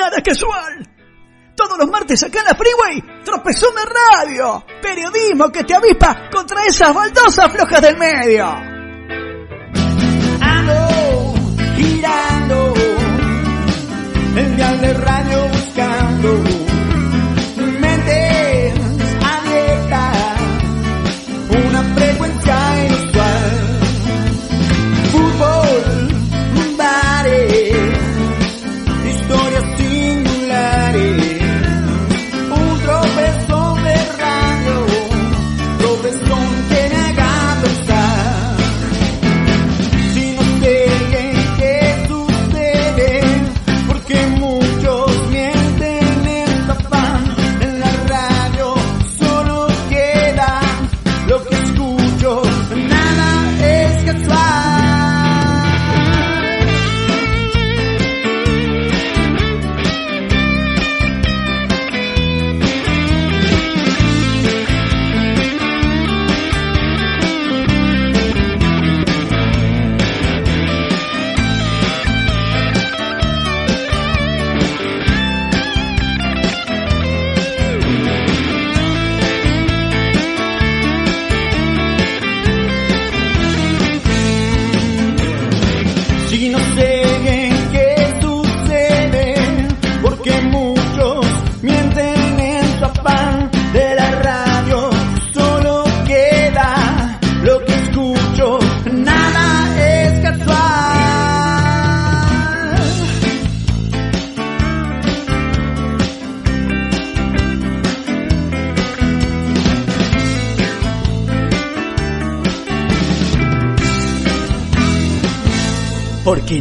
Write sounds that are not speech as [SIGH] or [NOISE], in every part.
nada casual. Todos los martes acá en la Freeway, tropezón de radio. Periodismo que te avispa contra esas baldosas flojas del medio. Ando girando, el dial de radio buscando.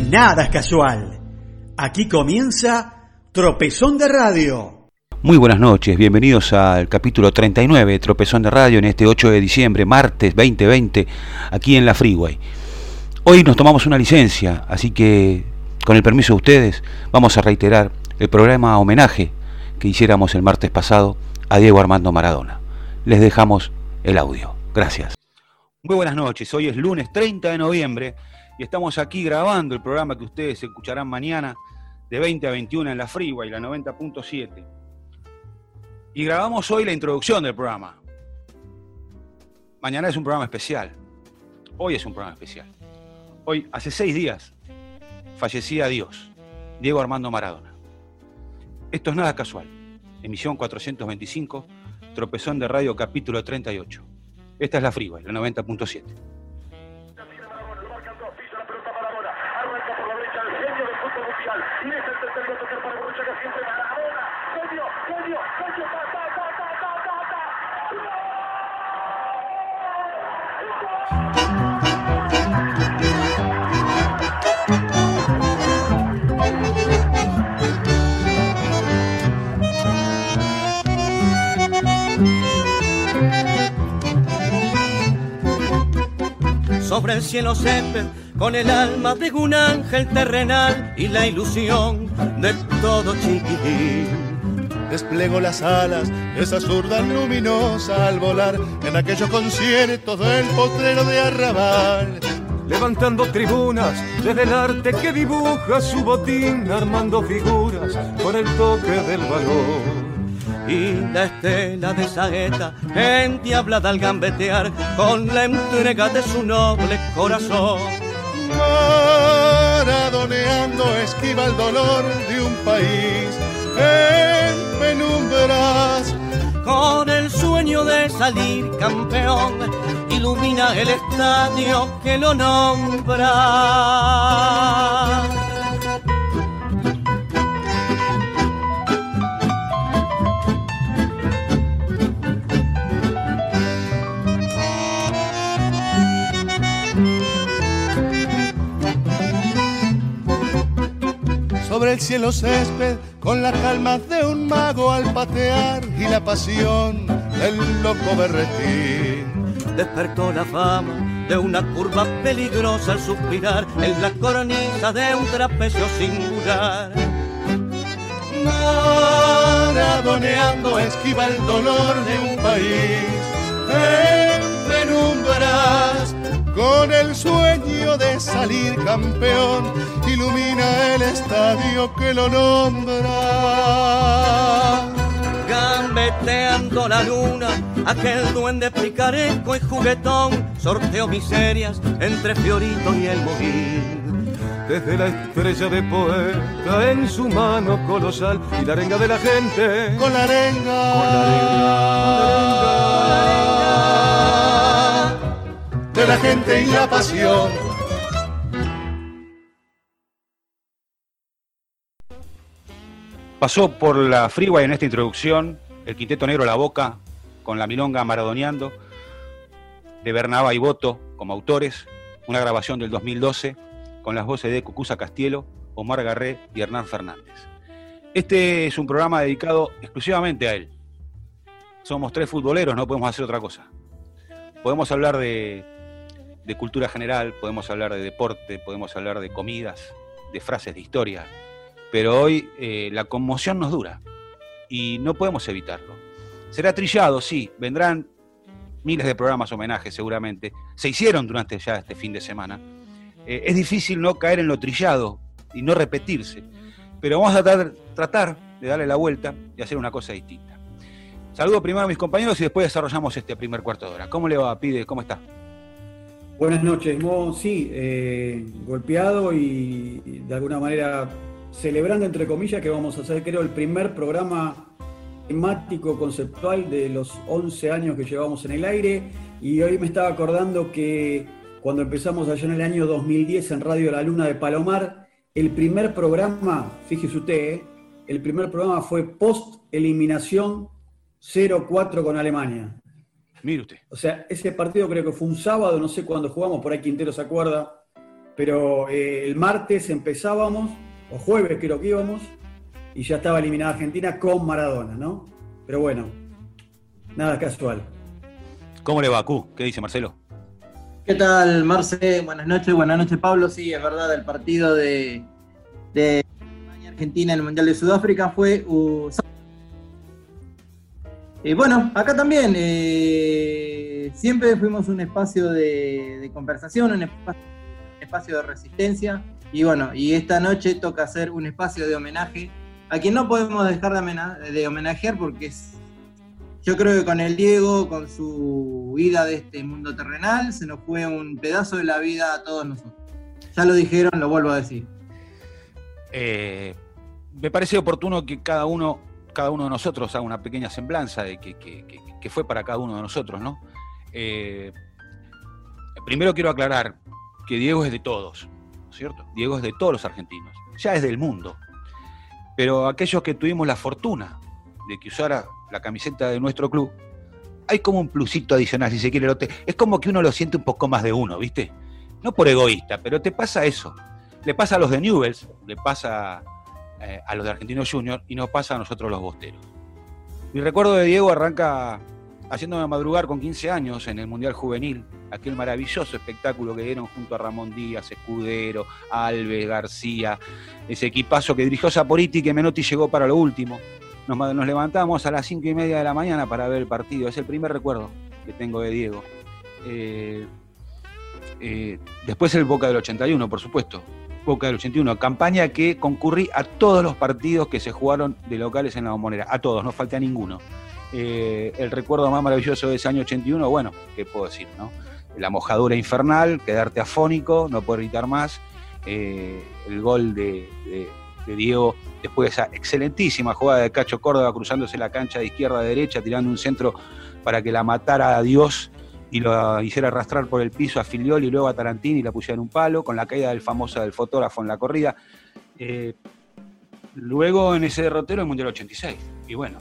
Nada es casual. Aquí comienza Tropezón de Radio. Muy buenas noches, bienvenidos al capítulo 39 de Tropezón de Radio en este 8 de diciembre, martes 2020, aquí en la Freeway. Hoy nos tomamos una licencia, así que con el permiso de ustedes vamos a reiterar el programa homenaje que hiciéramos el martes pasado a Diego Armando Maradona. Les dejamos el audio. Gracias. Muy buenas noches, hoy es lunes 30 de noviembre y estamos aquí grabando el programa que ustedes escucharán mañana de 20 a 21 en la Freeway, la 90.7. Y grabamos hoy la introducción del programa. Mañana es un programa especial. Hoy es un programa especial. Hoy, hace seis días, fallecía Dios, Diego Armando Maradona. Esto es nada casual. Emisión 425, Tropezón de Radio, capítulo 38. Esta es la Freeway, la 90.7. Sobre el cielo césped, con el alma de un ángel terrenal y la ilusión de todo chiquitín. Desplego las alas, esa zurda luminosa al volar en aquellos conciertos del potrero de Arrabal. levantando tribunas desde el arte que dibuja su botín, armando figuras con el toque del valor. Y la estela de saeta, endiablada al gambetear, con la entrega de su noble corazón. Maradoneando esquiva el dolor de un país en penumbras. Con el sueño de salir campeón, ilumina el estadio que lo nombra. Sobre el cielo césped, con la calma de un mago al patear y la pasión del loco berretín. Despertó la fama de una curva peligrosa al suspirar en la cornisa de un trapecio singular. Maradoneando esquiva el dolor de un país en penumbras con el sueño de salir campeón, ilumina el estadio que lo nombra. Gambeteando la luna, aquel duende picareco y juguetón sorteó miserias entre Fiorito y el Moguil desde la estrella de poeta en su mano colosal y la arenga de la gente. Con la arenga. Con la arenga. De la gente y la pasión. Pasó por la Freeway en esta introducción el Quinteto Negro La Boca con la milonga Maradoneando de Bernaba y Boto como autores, una grabación del 2012 con las voces de Cucusa Castielo, Omar Garré y Hernán Fernández. Este es un programa dedicado exclusivamente a él. Somos tres futboleros, no podemos hacer otra cosa. Podemos hablar de, de cultura general, podemos hablar de deporte, podemos hablar de comidas, de frases de historia, pero hoy eh, la conmoción nos dura y no podemos evitarlo. Será trillado, sí, vendrán miles de programas homenajes seguramente, se hicieron durante ya este fin de semana, eh, es difícil no caer en lo trillado y no repetirse. Pero vamos a tratar, tratar de darle la vuelta y hacer una cosa distinta. Saludo primero a mis compañeros y después desarrollamos este primer cuarto de hora. ¿Cómo le va, Pide? ¿Cómo está? Buenas noches, Mo. Sí, eh, golpeado y, de alguna manera celebrando, entre comillas, que vamos a hacer, creo, el primer programa temático conceptual de los 11 años que llevamos en el aire. Y hoy me estaba acordando que cuando empezamos allá en el año 2010 en Radio La Luna de Palomar, el primer programa, fíjese usted, ¿eh? el primer programa fue post eliminación 0-4 con Alemania. Mire usted. O sea, ese partido creo que fue un sábado, no sé cuándo jugamos, por ahí Quintero se acuerda, pero eh, el martes empezábamos, o jueves creo que íbamos, y ya estaba eliminada Argentina con Maradona, ¿no? Pero bueno, nada casual. ¿Cómo le va, Q? ¿Qué dice Marcelo? ¿Qué tal, Marce? Buenas noches, buenas noches, Pablo. Sí, es verdad, el partido de, de Argentina en el Mundial de Sudáfrica fue. Uh, eh, bueno, acá también eh, siempre fuimos un espacio de, conversación, un espacio, de resistencia. Y bueno, y esta noche toca hacer un espacio de homenaje a quien no podemos dejar de homenajear porque es yo creo que con el Diego, con su vida de este mundo terrenal, se nos fue un pedazo de la vida a todos nosotros. Ya lo dijeron, lo vuelvo a decir. Eh, me parece oportuno que cada uno, cada uno de nosotros haga una pequeña semblanza de que, fue para cada uno de nosotros, ¿no? Eh, primero quiero aclarar que Diego es de todos, ¿cierto? Diego es de todos los argentinos, ya es del mundo. Pero aquellos que tuvimos la fortuna de que usara la camiseta de nuestro club, hay como un plusito adicional, si se quiere. Es como que uno lo siente un poco más de uno, ¿viste? No por egoísta, pero te pasa eso. Le pasa a los de Newells, le pasa eh, a los de Argentinos Junior y nos pasa a nosotros los bosteros. Mi recuerdo de Diego arranca haciéndome madrugar con 15 años en el Mundial Juvenil, aquel maravilloso espectáculo que dieron junto a Ramón Díaz, Escudero, Alves, García, ese equipazo que dirigió Saporiti que Menotti llegó para lo último nos, levantamos a las cinco y media de la mañana para ver el partido. Es el primer recuerdo que tengo de Diego. Eh, eh, después el Boca del 81, por supuesto. Boca del 81, campaña que concurrí a todos los partidos que se jugaron de locales en la bombonera. A todos, no falta ninguno. Eh, el recuerdo más maravilloso de ese año 81, bueno, ¿qué puedo decir? No? La mojadura infernal, quedarte afónico, no poder gritar más. el gol de, de Diego después de esa excelentísima jugada de Cacho Córdoba cruzándose la cancha de izquierda a derecha, tirando un centro para que la matara a Dios y lo hiciera arrastrar por el piso a Filioli y luego a Tarantini y la pusiera en un palo, con la caída del famoso del fotógrafo en la corrida. Eh, luego en ese derrotero el Mundial 86. Y bueno,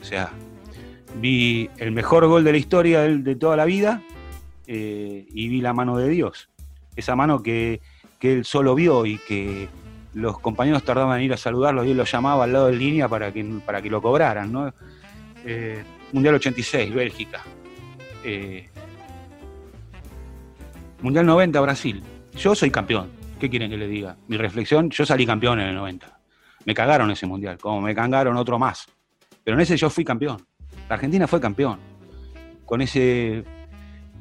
o sea, vi el mejor gol de la historia de, toda la vida eh, y vi la mano de Dios. Esa mano que, que él solo vio y que los compañeros tardaban en ir a saludarlo y él lo llamaba al lado de línea para que, para que lo cobraran. ¿no? Eh, Mundial 86, Bélgica. Mundial 90, Brasil. Yo soy campeón. ¿Qué quieren que le diga? Mi reflexión, yo salí campeón en el 90. Me cagaron ese mundial, como me cagaron otro más. Pero en ese yo fui campeón. La Argentina fue campeón. Con ese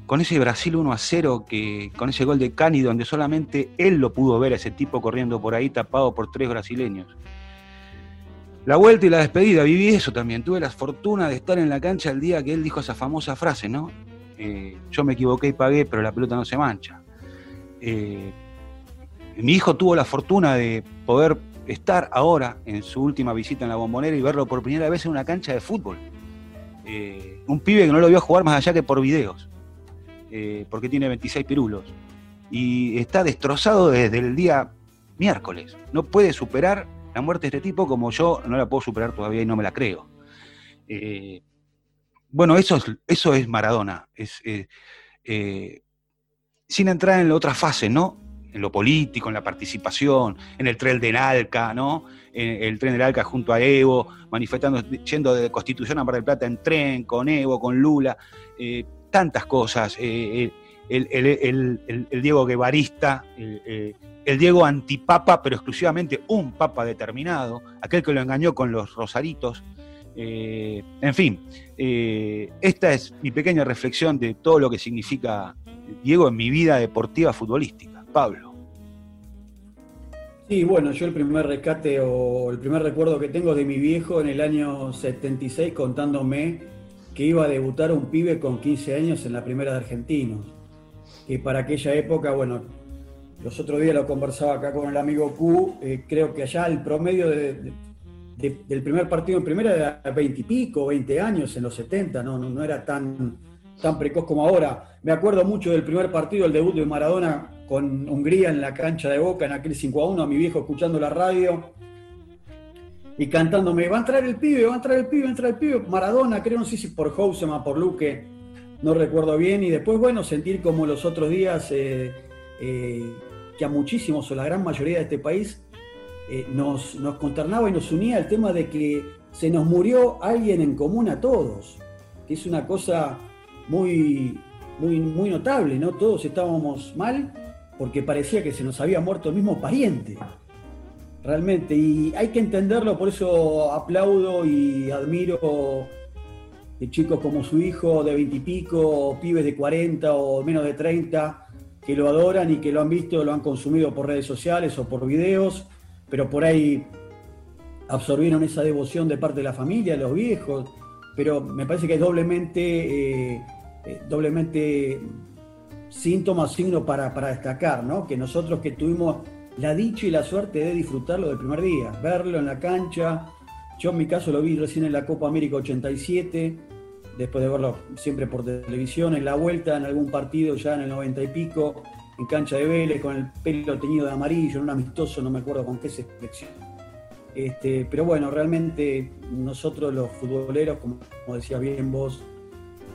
con ese Brasil 1 a 0, que, con ese gol de Cani, donde solamente él lo pudo ver, a ese tipo corriendo por ahí tapado por tres brasileños. La vuelta y la despedida, viví eso también. Tuve la fortuna de estar en la cancha el día que él dijo esa famosa frase, ¿no? Eh, yo me equivoqué y pagué, pero la pelota no se mancha. Eh, mi hijo tuvo la fortuna de poder estar ahora en su última visita en la bombonera y verlo por primera vez en una cancha de fútbol. Eh, un pibe que no lo vio jugar más allá que por videos, porque tiene 26 pirulos. Y está destrozado desde el día miércoles. No puede superar la muerte de este tipo como yo no la puedo superar todavía y no me la creo. Bueno, eso es, eso es Maradona. Es, sin entrar en la otra fase, ¿no? En lo político, en la participación, en el tren del Alca, ¿no? En el tren del Alca junto a Evo, manifestando, yendo de Constitución a Mar del Plata en tren, con Evo, con Lula, eh, tantas cosas. Eh, el, Diego Guevarista, el Diego antipapa, pero exclusivamente un papa determinado, aquel que lo engañó con los rosaritos. Eh, en fin, esta es mi pequeña reflexión de todo lo que significa Diego, en mi vida deportiva futbolística. Pablo. Sí, bueno, yo el primer rescate o el primer recuerdo que tengo de mi viejo en el año 76 contándome que iba a debutar un pibe con 15 años en la primera de Argentinos. Que para aquella época, bueno, los otros días lo conversaba acá con el amigo Q, eh, creo que allá el promedio del primer partido en primera era 20 y pico, 20 años en los 70, no, no era tan tan precoz como ahora. Me acuerdo mucho del primer partido, el debut de Maradona con Hungría en la cancha de Boca en aquel 5 a 1, a mi viejo escuchando la radio y cantándome, va a entrar el pibe, va a entrar el pibe, va a entrar el pibe. Maradona, creo, no sé si por Housema, por Luque, no recuerdo bien. Y después, bueno, sentir como los otros días, eh, eh, que a muchísimos o la gran mayoría de este país eh, nos, nos consternaba y nos unía el tema de que se nos murió alguien en común a todos, que es una cosa muy, muy, notable, ¿no? Todos estábamos mal porque parecía que se nos había muerto el mismo pariente, realmente. Y hay que entenderlo, por eso aplaudo y admiro de chicos como su hijo de veintipico, pibes de 40 o menos de 30, que lo adoran y que lo han visto, lo han consumido por redes sociales o por videos, pero por ahí absorbieron esa devoción de parte de la familia, de los viejos, pero me parece que es doblemente eh, eh, doblemente síntoma, signo para, para destacar, ¿no? Que nosotros que tuvimos la dicha y la suerte de disfrutarlo del primer día, verlo en la cancha. Yo en mi caso lo vi recién en la Copa América 87, después de verlo siempre por televisión, en la vuelta en algún partido ya en el 90 y pico, en cancha de Vélez, con el pelo teñido de amarillo, en un amistoso, no me acuerdo con qué selección. Este, pero bueno, realmente nosotros los futboleros, como, como decía bien vos,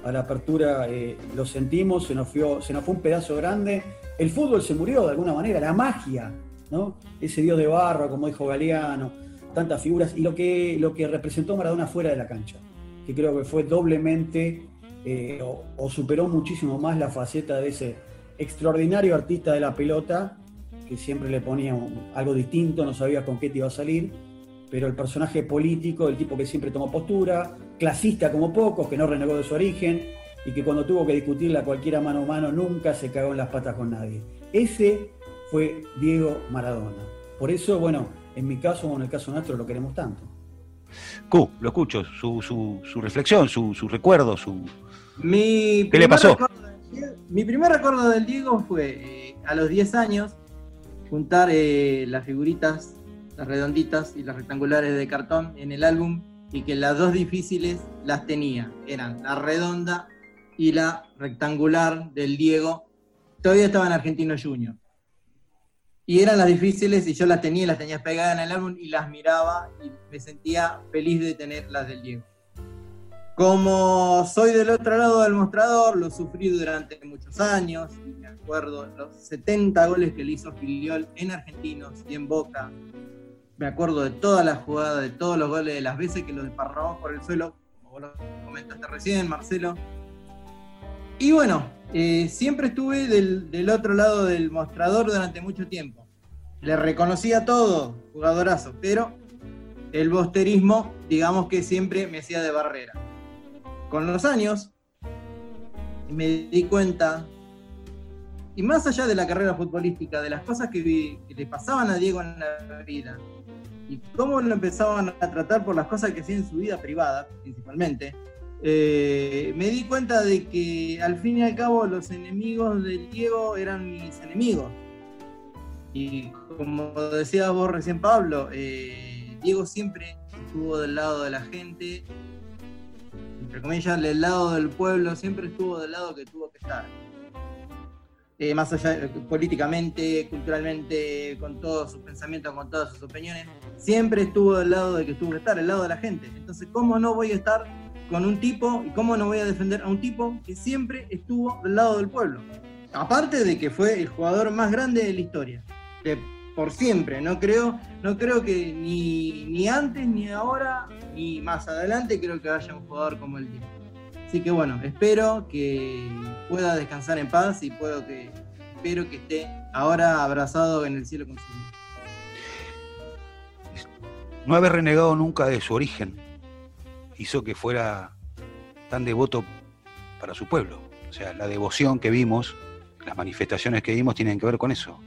a la apertura eh, lo sentimos, se nos, fue, se nos fue un pedazo grande. El fútbol se murió de alguna manera, la magia, ¿no? Ese dios de barro, como dijo Galeano, tantas figuras, y lo que, lo que representó Maradona fuera de la cancha, que creo que fue doblemente eh, o, superó muchísimo más la faceta de ese extraordinario artista de la pelota, que siempre le ponía algo distinto, no sabía con qué te iba a salir, pero el personaje político, el tipo que siempre tomó postura, clasista como pocos, que no renegó de su origen y que cuando tuvo que discutirla cualquiera mano a mano nunca se cagó en las patas con nadie. Ese fue Diego Maradona. Por eso, bueno, en mi caso o en el caso nuestro lo queremos tanto. Q, lo escucho, su, su, reflexión, su, su, recuerdo, su... Mi ¿Qué le pasó? Mi primer recuerdo del Diego fue eh, a los 10 años juntar eh, las figuritas las redonditas y las rectangulares de cartón en el álbum y que las dos difíciles las tenía. Eran la redonda y la rectangular del Diego. Todavía estaba en Argentino Junior. Y eran las difíciles y yo las tenía, las tenía pegadas en el álbum y las miraba y me sentía feliz de tener las del Diego. Como soy del otro lado del mostrador, lo sufrí durante muchos años y me acuerdo los 70 goles que le hizo Filiol en Argentinos y en Boca, me acuerdo de todas las jugadas, de todos los goles, de las veces que lo desparramamos por el suelo, como vos lo comentaste recién, Marcelo. Y bueno, eh, siempre estuve del, otro lado del mostrador durante mucho tiempo. Le reconocía todo, jugadorazo, pero el bosterismo, digamos que siempre me hacía de barrera. Con los años, me di cuenta, y más allá de la carrera futbolística, de las cosas que, le pasaban a Diego en la vida, y cómo lo empezaban a tratar por las cosas que hacía en su vida privada, principalmente, eh, me di cuenta de que al fin y al cabo los enemigos de Diego eran mis enemigos. Y como decía vos recién, Pablo, eh, Diego siempre estuvo del lado de la gente, entre comillas, del lado del pueblo, siempre estuvo del lado que tuvo que estar. Eh, más allá políticamente, culturalmente, con todos sus pensamientos, con todas sus opiniones, siempre estuvo del lado de que tuvo que estar, del lado de la gente. Entonces, ¿cómo no voy a estar con un tipo y cómo no voy a defender a un tipo que siempre estuvo del lado del pueblo? Aparte de que fue el jugador más grande de la historia por siempre. No creo, no creo que ni, ni antes, ni ahora, ni más adelante creo que haya un jugador como el Diego. Así que bueno, espero que pueda descansar en paz y puedo que, espero que esté ahora abrazado en el cielo con su No haber renegado nunca de su origen hizo que fuera tan devoto para su pueblo. O sea, la devoción que vimos, las manifestaciones que vimos tienen que ver con eso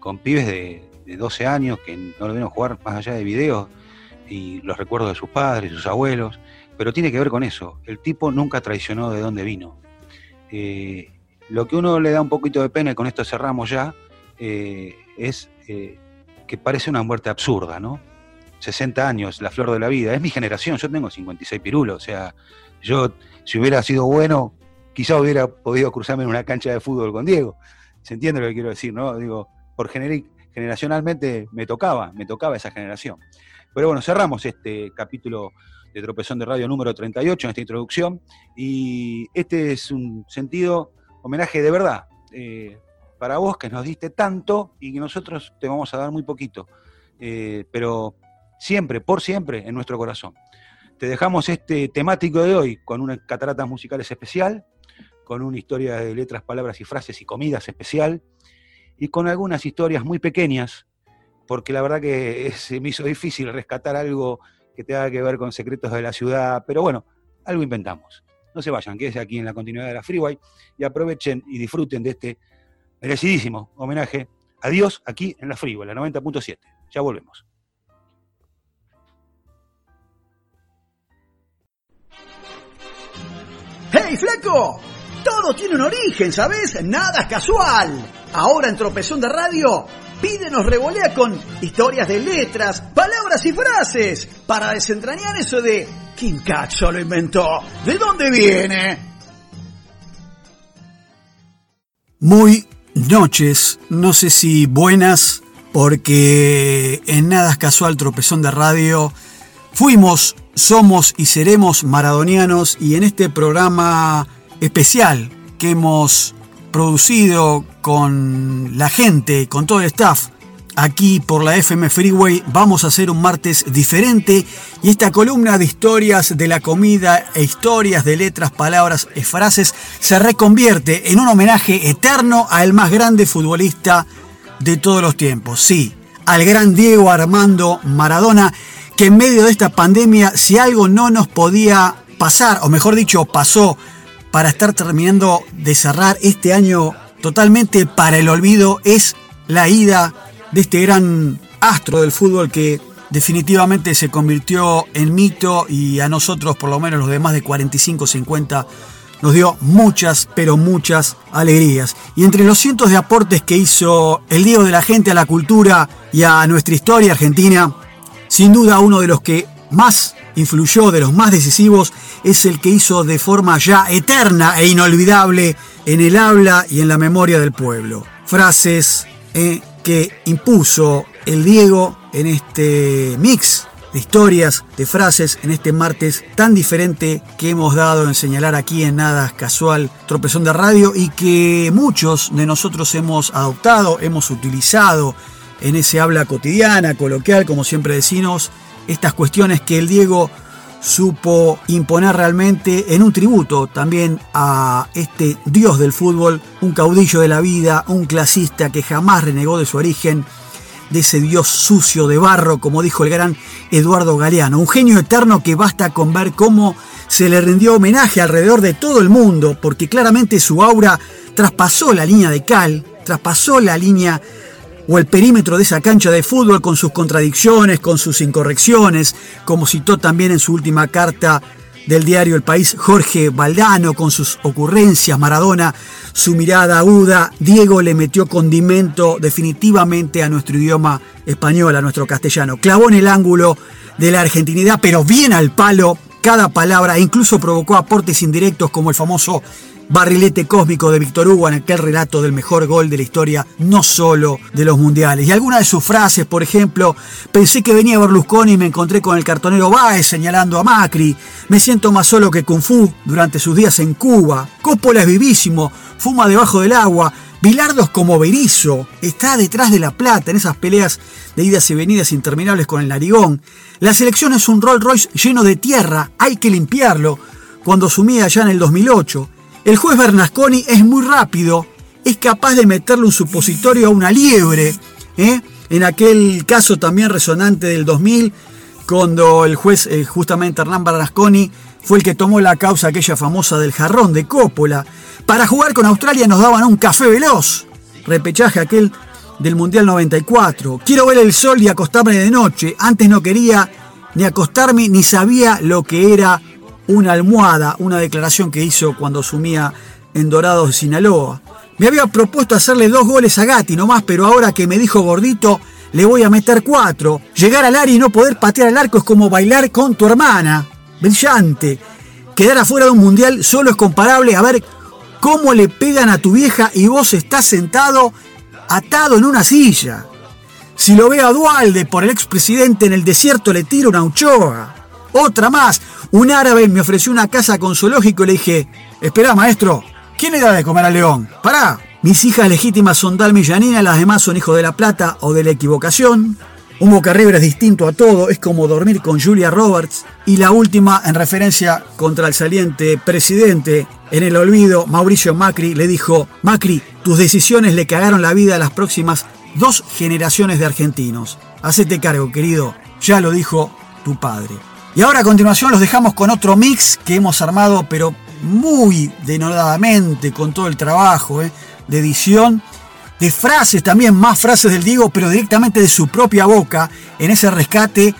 con pibes de, 12 años que no lo vieron jugar más allá de videos y los recuerdos de sus padres, sus abuelos, pero tiene que ver con eso. El tipo nunca traicionó de dónde vino. Eh, lo que uno le da un poquito de pena, y con esto cerramos ya, eh, es eh, que parece una muerte absurda, ¿no? 60 años, la flor de la vida. Es mi generación, yo tengo 56 pirulos, o sea, yo si hubiera sido bueno, quizá hubiera podido cruzarme en una cancha de fútbol con Diego. ¿Se entiende lo que quiero decir, no? Digo, por generacionalmente me tocaba, me tocaba esa generación. Pero bueno, cerramos este capítulo de Tropezón de Radio número 38 en esta introducción y este es un sentido homenaje de verdad eh, para vos que nos diste tanto y que nosotros te vamos a dar muy poquito, eh, pero siempre, por siempre, en nuestro corazón. Te dejamos este temático de hoy con una cataratas musicales especial, con una historia de letras, palabras y frases y comidas especial, y con algunas historias muy pequeñas, porque la verdad que se me hizo difícil rescatar algo que tenga que ver con secretos de la ciudad, pero bueno, algo inventamos. No se vayan, quédense aquí en la continuidad de la Freeway y aprovechen y disfruten de este merecidísimo homenaje a Dios aquí en la Freeway, la 90.7. Ya volvemos. ¡Hey, flaco! Todo tiene un origen, ¿sabes? Nada es casual. Ahora en Tropezón de Radio, pídenos revolea con historias de letras, palabras y frases para desentrañar eso de ¿quién cacho lo inventó? ¿De dónde viene? Muy noches, no sé si buenas, porque en Nada es Casual Tropezón de Radio fuimos, somos y seremos maradonianos y en este programa especial que hemos producido con la gente, con todo el staff, aquí por la FM Freeway, vamos a hacer un martes diferente. Y esta columna de historias de la comida e historias de letras, palabras y frases se reconvierte en un homenaje eterno al más grande futbolista de todos los tiempos, sí, al gran Diego Armando Maradona, que en medio de esta pandemia, si algo no nos podía pasar, o mejor dicho, pasó para estar terminando de cerrar este año totalmente para el olvido es la ida de este gran astro del fútbol que definitivamente se convirtió en mito y a nosotros, por lo menos los de más de 45, 50, nos dio muchas, pero muchas alegrías. Y entre los cientos de aportes que hizo el Diego de la gente a la cultura y a nuestra historia argentina, sin duda uno de los que más influyó, de los más decisivos, es el que hizo de forma ya eterna e inolvidable en el habla y en la memoria del pueblo. Frases eh, que impuso el Diego en este mix de historias, de frases, en este martes tan diferente que hemos dado en señalar aquí en Nada Casual Tropezón de Radio y que muchos de nosotros hemos adoptado, hemos utilizado en ese habla cotidiana, coloquial, como siempre decimos, estas cuestiones que el Diego supo imponer realmente en un tributo también a este dios del fútbol, un caudillo de la vida, un clasista que jamás renegó de su origen, de ese dios sucio de barro, como dijo el gran Eduardo Galeano, un genio eterno que basta con ver cómo se le rindió homenaje alrededor de todo el mundo porque claramente su aura traspasó la línea de cal, traspasó la línea o el perímetro de esa cancha de fútbol con sus contradicciones, con sus incorrecciones, como citó también en su última carta del diario El País Jorge Valdano con sus ocurrencias, Maradona, su mirada aguda, Diego le metió condimento definitivamente a nuestro idioma español, a nuestro castellano. Clavó en el ángulo de la argentinidad, pero bien al palo cada palabra e incluso provocó aportes indirectos como el famoso barrilete cósmico de Víctor Hugo en aquel relato del mejor gol de la historia, no solo de los mundiales. Y algunas de sus frases, por ejemplo, pensé que venía Berlusconi y me encontré con el cartonero Baez señalando a Macri, me siento más solo que Kung Fu durante sus días en Cuba, Coppola es vivísimo, fuma debajo del agua, Bilardo es como Berizo, está detrás de la plata en esas peleas de idas y venidas interminables con el narigón. La selección es un Rolls Royce lleno de tierra, hay que limpiarlo, cuando sumía allá en el 2008. El juez Bernasconi es muy rápido, es capaz de meterle un supositorio a una liebre. ¿eh? En aquel caso también resonante del 2000, cuando el juez, eh, justamente Hernán Bernasconi, fue el que tomó la causa aquella famosa del jarrón de Coppola. Para jugar con Australia nos daban un café veloz. Repechaje aquel del Mundial 94. Quiero ver el sol y acostarme de noche. Antes no quería ni acostarme ni sabía lo que era una almohada, una declaración que hizo cuando sumía en Dorados de Sinaloa. Me había propuesto hacerle dos goles a Gatti nomás, pero ahora que me dijo gordito, le voy a meter cuatro. Llegar al área y no poder patear el arco es como bailar con tu hermana. Brillante. Quedar afuera de un mundial solo es comparable a ver cómo le pegan a tu vieja y vos estás sentado atado en una silla. Si lo veo a Dualde por el expresidente en el desierto le tiro una uchoa. Otra más. Un árabe me ofreció una casa con zoológico y le dije, espera maestro, ¿quién le da de comer al león? Pará. Mis hijas legítimas son Dalma y Janina, las demás son hijos de la plata o de la equivocación. Un Boca River es distinto a todo, es como dormir con Julia Roberts. Y la última, en referencia contra el saliente presidente, en el olvido, Mauricio Macri le dijo, Macri, tus decisiones le cagaron la vida a las próximas dos generaciones de argentinos. Hacete cargo, querido, ya lo dijo tu padre. Y ahora a continuación los dejamos con otro mix que hemos armado, pero muy denodadamente, con todo el trabajo ¿eh? de edición, de frases también, más frases del Diego, pero directamente de su propia boca, en ese rescate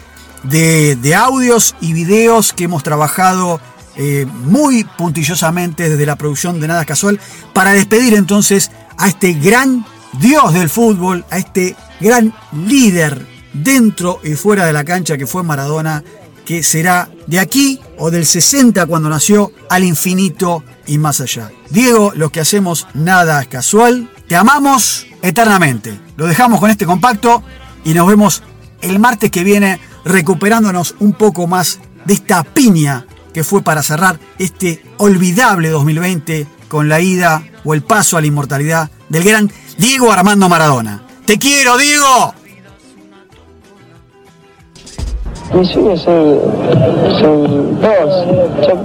de, de audios y videos que hemos trabajado eh, muy puntillosamente desde la producción de Nada Casual, para despedir entonces a este gran dios del fútbol, a este gran líder dentro y fuera de la cancha que fue Maradona que será de aquí o del 60 cuando nació al infinito y más allá. Diego, lo que hacemos nada es casual. Te amamos eternamente. Lo dejamos con este compacto y nos vemos el martes que viene recuperándonos un poco más de esta piña que fue para cerrar este olvidable 2020 con la ida o el paso a la inmortalidad del gran Diego Armando Maradona. Te quiero, Diego. Mis sueños son, son dos. Yo-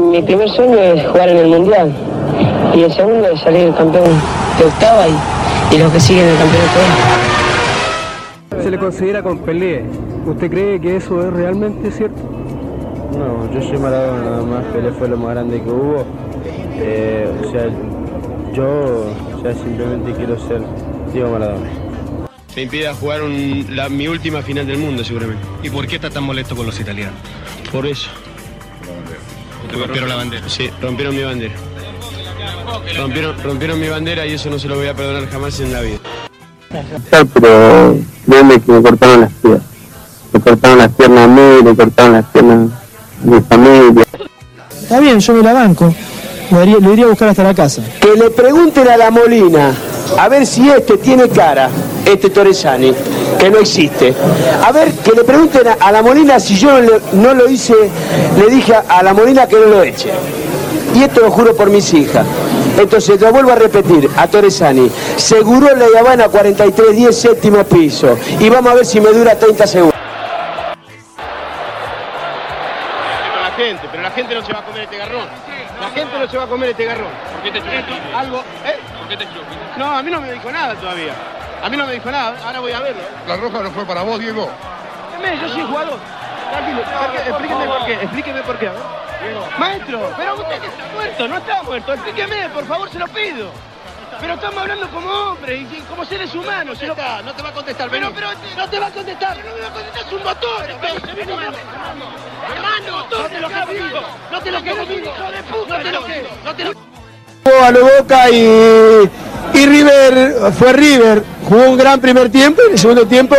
mi, primer sueño es jugar en el Mundial y el segundo es salir campeón de octava y, y los que siguen el campeonato. Se le considera con Pelé. ¿Usted cree que eso es realmente cierto? No, yo soy Maradona nada más, Pelé fue lo más grande que hubo. Eh, o sea, yo o sea, simplemente quiero ser Diego Maradona. Me impide jugar un- la- mi última final del mundo, seguramente. ¿Y por qué está tan molesto con los italianos? Por eso. Porque rompieron la bandera. Sí, rompieron mi bandera. Rompieron, rompieron mi bandera y eso no se lo voy a perdonar jamás en la vida. Pero créeme que me cortaron las piernas. Me cortaron las piernas a mí, me cortaron las piernas a mi familia. Está bien, yo me la banco. Lo iría, lo iría a buscar hasta la casa. Que le pregunten a la Molina a ver si este tiene cara, este Torresani, que no existe. A ver, que le pregunten a, la Molina si yo no, lo hice, le dije a, la Molina que no lo eche. Y esto lo juro por mis hijas. Entonces, lo vuelvo a repetir, a Torresani, seguro la Habana 4310 séptimo piso. Y vamos a ver si me dura 30 segundos. La gente, pero la gente no se va a comer este garrón. Gente no se va a comer este garrón. ¿Por qué te Esto, algo, ¿eh? ¿Por qué te No, a mí no me dijo nada todavía. A mí no me dijo nada, ahora voy a verlo. La roja no fue para vos, Diego. Yo soy jugador. Tranquilo, explíqueme por qué, explíqueme por qué. Maestro, pero usted que está muerto, no está muerto, explíqueme, por favor, se lo pido. Pero estamos hablando como hombres y como seres humanos. se lo- no te va a contestar, Pero, pero, no te va a contestar, no me va a contestar, es un botón. Hermano, no te lo que digo, no te lo que digo, hijo de puta, no te lo que, no te lo Jugó a lo Boca y, y River, fue River, jugó un gran primer tiempo y en el segundo tiempo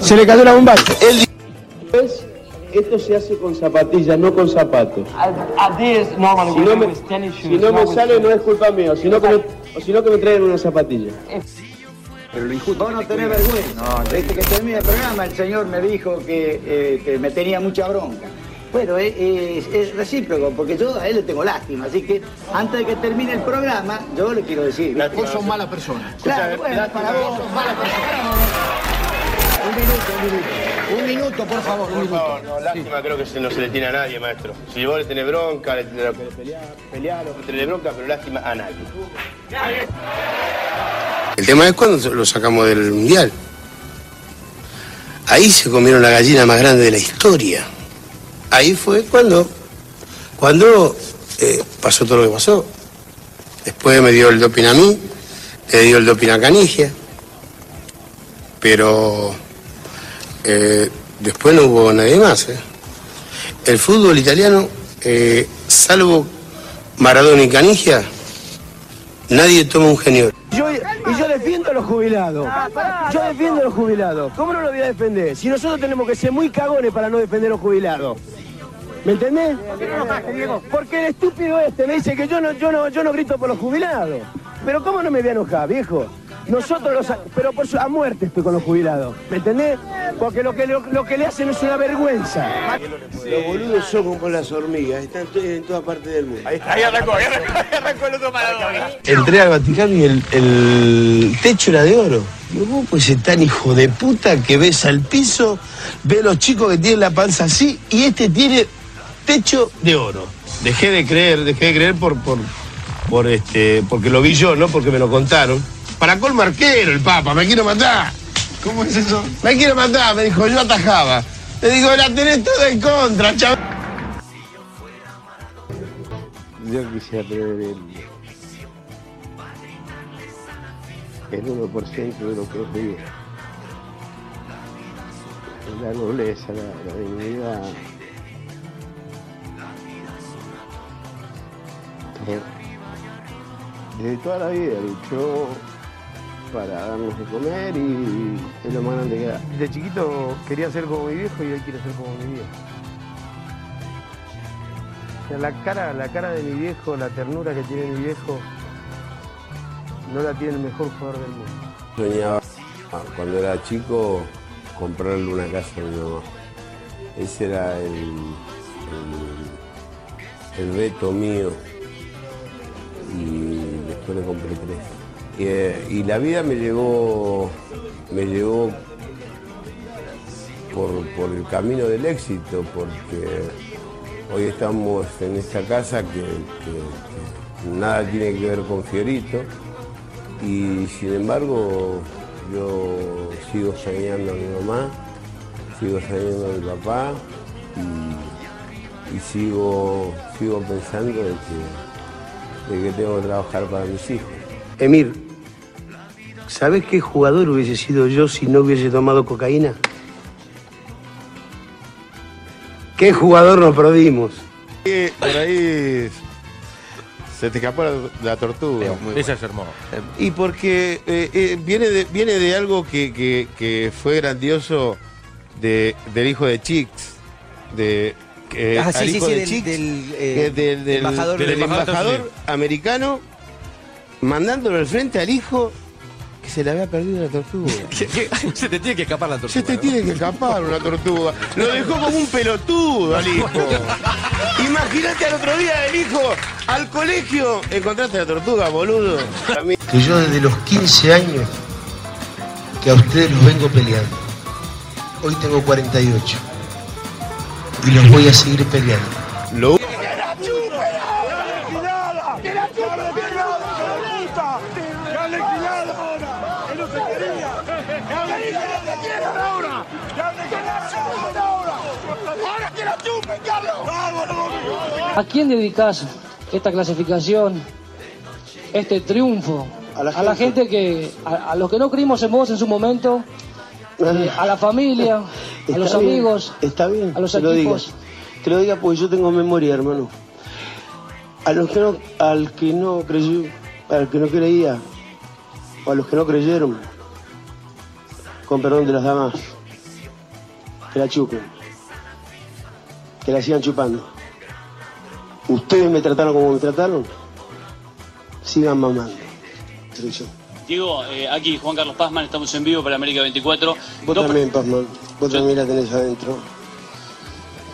se le cayó la bomba. Esto se hace con zapatillas, no con zapatos. Si no me, si no me sale no es culpa mía, sino que me, o si no que me traigan una zapatilla. Pero lo injusto. Vos no tenés vergüenza. No, desde que terminé el programa el señor me dijo que, eh, que me tenía mucha bronca. Bueno, es, es- es recíproco, porque yo a él le tengo lástima, así que antes de que termine el programa, yo le quiero decir. Vos sos mala persona. Claro, bueno, para vos. Un minuto, un minuto. Un minuto, por favor, un Por minuto. favor, no, lástima creo que no se le tiene a nadie, maestro. Si vos le tenés bronca, le tenés que pelear, pelear, o tenés bronca, pero lástima a nadie. El tema es cuando lo sacamos del mundial. Ahí se comieron la gallina más grande de la historia. Ahí fue cuando, cuando eh, pasó todo lo que pasó. Después me dio el doping a mí, le dio el doping a Canigia, pero eh, después no hubo nadie más. ¿eh? El fútbol italiano, eh, salvo Maradona y Canigia, nadie toma un genio. Y yo defiendo a los jubilados. Yo defiendo a los jubilados. ¿Cómo no lo voy a defender? Si nosotros tenemos que ser muy cagones para no defender a los jubilados. ¿Me entendés? Porque el estúpido este me dice que yo no, yo no, yo no grito por los jubilados. Pero ¿cómo no me voy a enojar, viejo? Nosotros los, pero por su, a muerte estoy con los jubilados. ¿Me entendés? Porque lo que, lo, lo que le hacen es una vergüenza. Los boludos son como las hormigas, están en toda parte del mundo. Ahí, Ahí arrancó, ahí arrancó, ahí arrancó el otro Maradona. Entré al Vaticano y el, el techo era de oro. Digo, vos pues ser tan hijo de puta que ves al piso, ves los chicos que tienen la panza así y este tiene techo de oro. Dejé de creer, dejé de creer por, por, por este, porque lo vi yo, no porque me lo contaron. Para colmo arquero el Papa, me quiero matar. ¿Cómo es eso? Me quiero matar, me dijo, yo atajaba. Le digo, la tenés toda en contra, chaval. Yo quisiera tener el, el 1% de lo que es mío. La nobleza, la, la dignidad. Todo. Desde toda la vida luchó para darnos de comer y es lo más grande que da. De chiquito quería ser como mi viejo y hoy quiero ser como mi viejo. O sea, la cara, la cara de mi viejo, la ternura que tiene mi viejo, no la tiene el mejor jugador del mundo. Soñaba cuando era chico comprarle una casa a mi mamá. Ese era el, el, el reto mío. Y después le compré tres. Y, eh, y la vida me llevó, me llevó por, por el camino del éxito, porque hoy estamos en esta casa que nada tiene que ver con Fiorito y sin embargo yo sigo soñando a mi mamá, sigo soñando a mi papá y, y sigo, sigo pensando de que, de que tengo que trabajar para mis hijos. Emir, ¿sabes qué jugador hubiese sido yo si no hubiese tomado cocaína? ¿Qué jugador nos perdimos? Por ahí se te escapó la, la tortuga. Esa es hermosa. Y porque eh, eh, viene, de, viene de algo que, que- que fue grandioso de, del hijo de Chicks. De, Ah, sí, sí, sí, de del- Chicks, del, eh, del, del- embajador- del del embajador embajador americano mandándolo al frente al hijo que se le había perdido la tortuga. [LAUGHS] [LAUGHS] Se te tiene que escapar la tortuga. Se te tiene que escapar una tortuga. Lo dejó como un pelotudo al hijo. Imagínate al otro día el hijo al colegio. Encontraste la tortuga, boludo. Que yo desde los 15 años que a ustedes los vengo peleando. Hoy tengo 48. Y los voy a seguir peleando. Lo ¿A quién dedicas esta clasificación, este triunfo? A la A la gente que, a, a los que no creímos en vos en su momento, eh, a la familia, [LAUGHS] a los bien, amigos, Está bien, a los lo equipos. digas. Que lo diga porque yo tengo memoria, hermano. A los que no, al que no creyó, al que no creía, o a los que no creyeron, con perdón de las damas, que la chupen, que la sigan chupando. Ustedes me trataron como me trataron, sigan mamando. Yo. Diego, eh, aquí Juan Carlos Pazman, estamos en vivo para América 24. Vos también, Pazman, vos también la tenés adentro.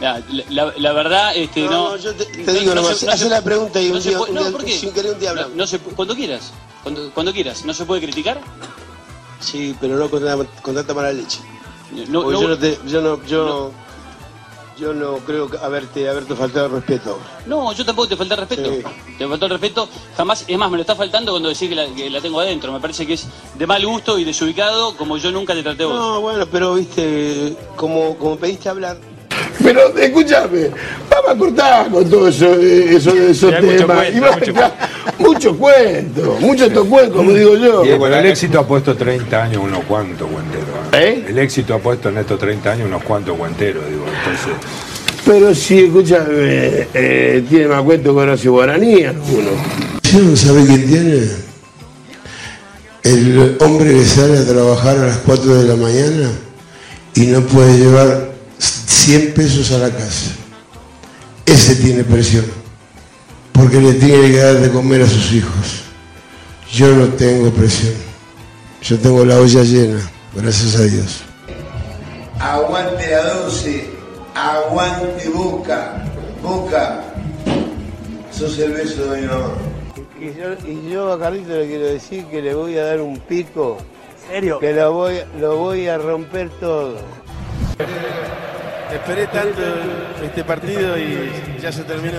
La, la- la verdad, este, No, no. no, yo te- te digo no nomás, se- se- la pregunta y un día- puede- un no, día- ¿por qué? sin querer un día hablamos. no se cuando quieras, cuando, cuando quieras. ¿No se puede criticar? Sí, pero no con, tanta- con tanta mala leche. No, yo no te, yo no, yo no, yo no creo que haberte, haberte faltado el respeto. No, yo tampoco te falté el respeto. Te faltó el respeto. Jamás, es más, me lo está faltando cuando decís que la, que la tengo adentro. Me parece que es de mal gusto y desubicado como yo nunca te traté vos. No, bueno, pero viste, como, como pediste hablar. Pero escúchame, vamos a cortar con todo eso, eh, eso, esos hay mucho temas. cuento, Y va- mucho ya, mucho cuento, mucho tocuén, como digo yo. El éxito ha puesto 30 años unos cuantos guenteros. ¿eh? El éxito ha pusto en estos 30 años unos cuantos guenteros, digo. Entonces, Pero sí, escúchame, eh, tiene más cuento que Horacio Guaraní alguno. ¿Sí no sabe quién tiene? El hombre que sale a trabajar a las 4 de la mañana y no puede llevar 100 pesos a la casa. Ese tiene presión, porque le tiene que dar de comer a sus hijos. Yo no tengo presión, yo tengo la olla llena, gracias a Dios. Aguante la 12, aguante Boca, Boca. Sos el beso de mi mamá. Y yo, y yo a Carlito le quiero decir que le voy a dar un pico. ¿Serio? Que lo voy, lo voy a romper todo. Esperé tanto este partido y ya se terminó.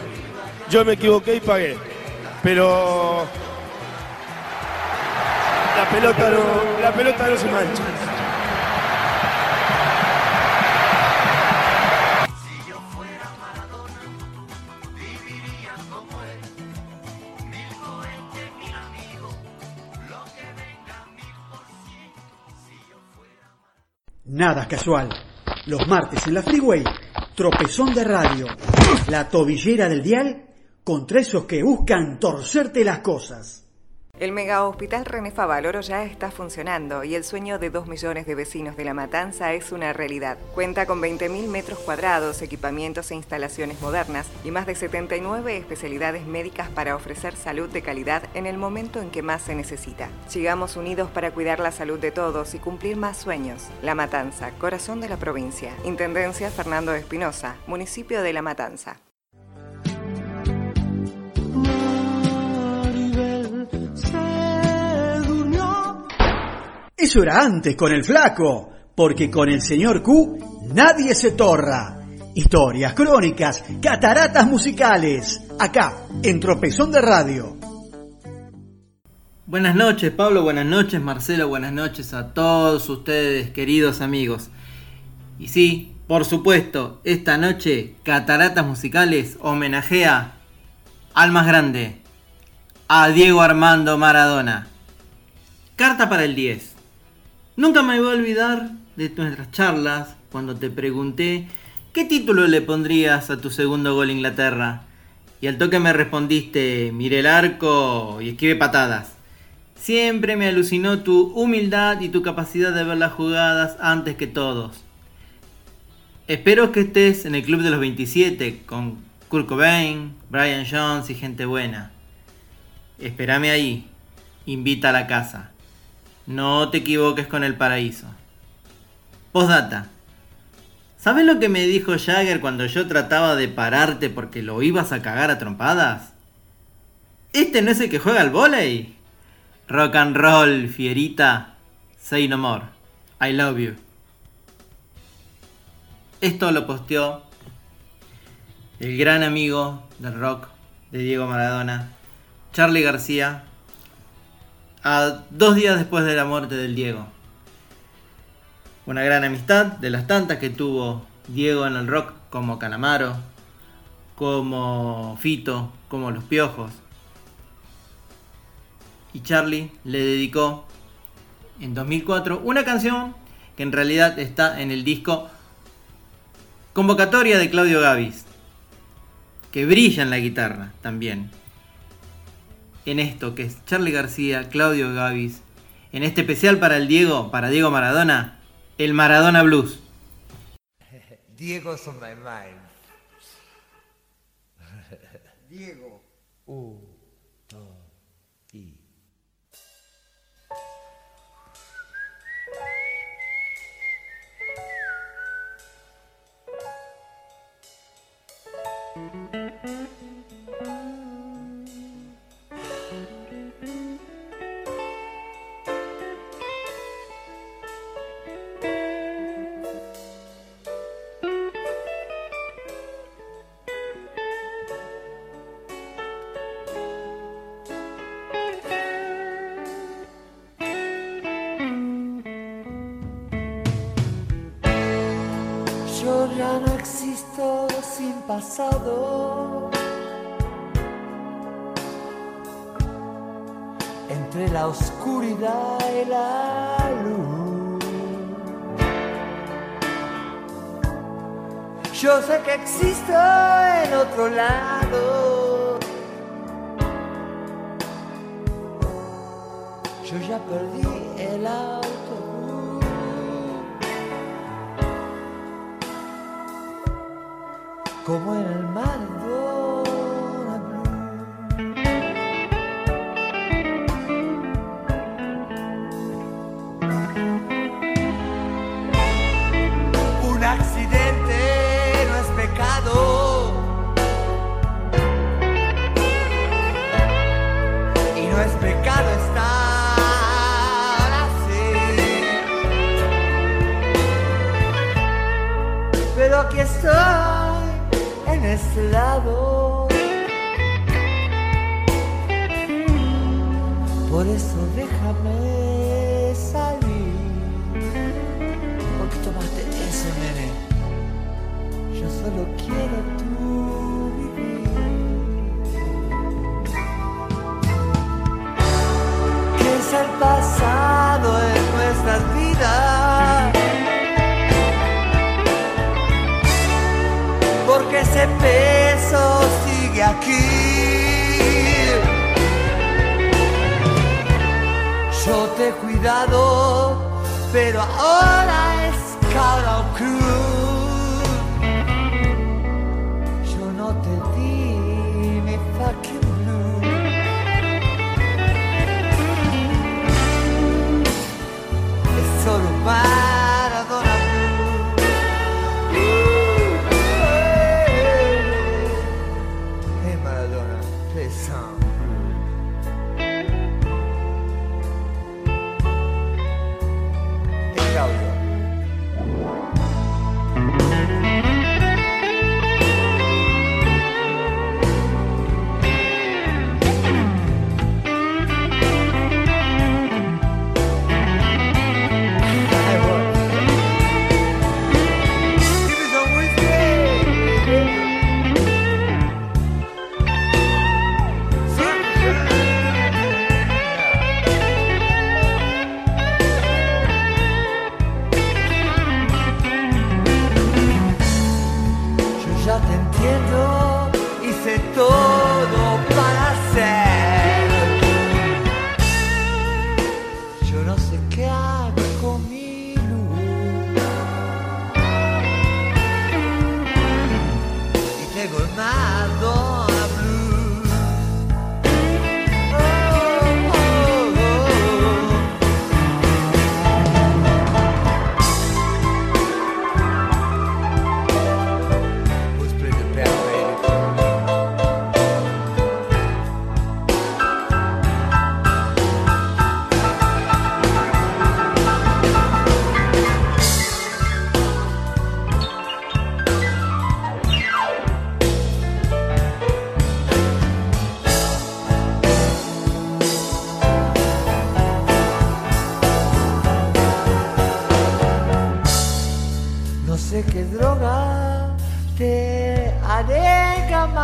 Yo me equivoqué y pagué, pero la pelota no, la pelota no se mancha. Nada casual. Los martes en la Freeway, tropezón de radio. La tobillera del dial contra esos que buscan torcerte las cosas. El mega hospital René Favaloro ya está funcionando y el sueño de dos millones de vecinos de La Matanza es una realidad. Cuenta con 20.000 metros cuadrados, equipamientos e instalaciones modernas y más de 79 especialidades médicas para ofrecer salud de calidad en el momento en que más se necesita. Sigamos unidos para cuidar la salud de todos y cumplir más sueños. La Matanza, corazón de la provincia. Intendencia Fernando Espinosa, municipio de La Matanza. Eso era antes con el flaco, porque con el señor Q nadie se torra. Historias, crónicas, cataratas musicales, acá, en Tropezón de Radio. Buenas noches Pablo, buenas noches Marcelo, buenas noches a todos ustedes queridos amigos. Y sí, por supuesto, esta noche Cataratas Musicales homenajea al más grande, a Diego Armando Maradona. Carta para el 10. Nunca me voy a olvidar de nuestras charlas cuando te pregunté qué título le pondrías a tu segundo gol Inglaterra. Y al toque me respondiste, mire el arco y esquive patadas. Siempre me alucinó tu humildad y tu capacidad de ver las jugadas antes que todos. Espero que estés en el club de los 27 con Kurt Cobain, Brian Jones y gente buena. Espérame ahí. Invita a la casa. No te equivoques con el paraíso. Postdata. ¿Sabes lo que me dijo Jagger cuando yo trataba de pararte porque lo ibas a cagar a trompadas? ¿Este no es el que juega al volei? Rock and roll, fierita. Say no more. I love you. Esto lo posteó el gran amigo del rock de Diego Maradona, Charlie García, a dos días después de la muerte del Diego. Una gran amistad de las tantas que tuvo Diego en el rock, como Canamaro, como Fito, como Los Piojos. Y Charlie le dedicó en 2004 una canción que en realidad está en el disco Convocatoria de Claudio Gavis, que brilla en la guitarra también. En esto que es Charlie García, Claudio Gavis, en este especial para el Diego, para Diego Maradona, el Maradona Blues. [LAUGHS] Diego's on my mind. [LAUGHS] Diego. Un, dos, y. Yo pasado. Entre la oscuridad y la luz. Yo sé que existo en otro lado. Yo ya perdí como en el Maradona ese peso sigue aquí. Yo te he cuidado, pero ahora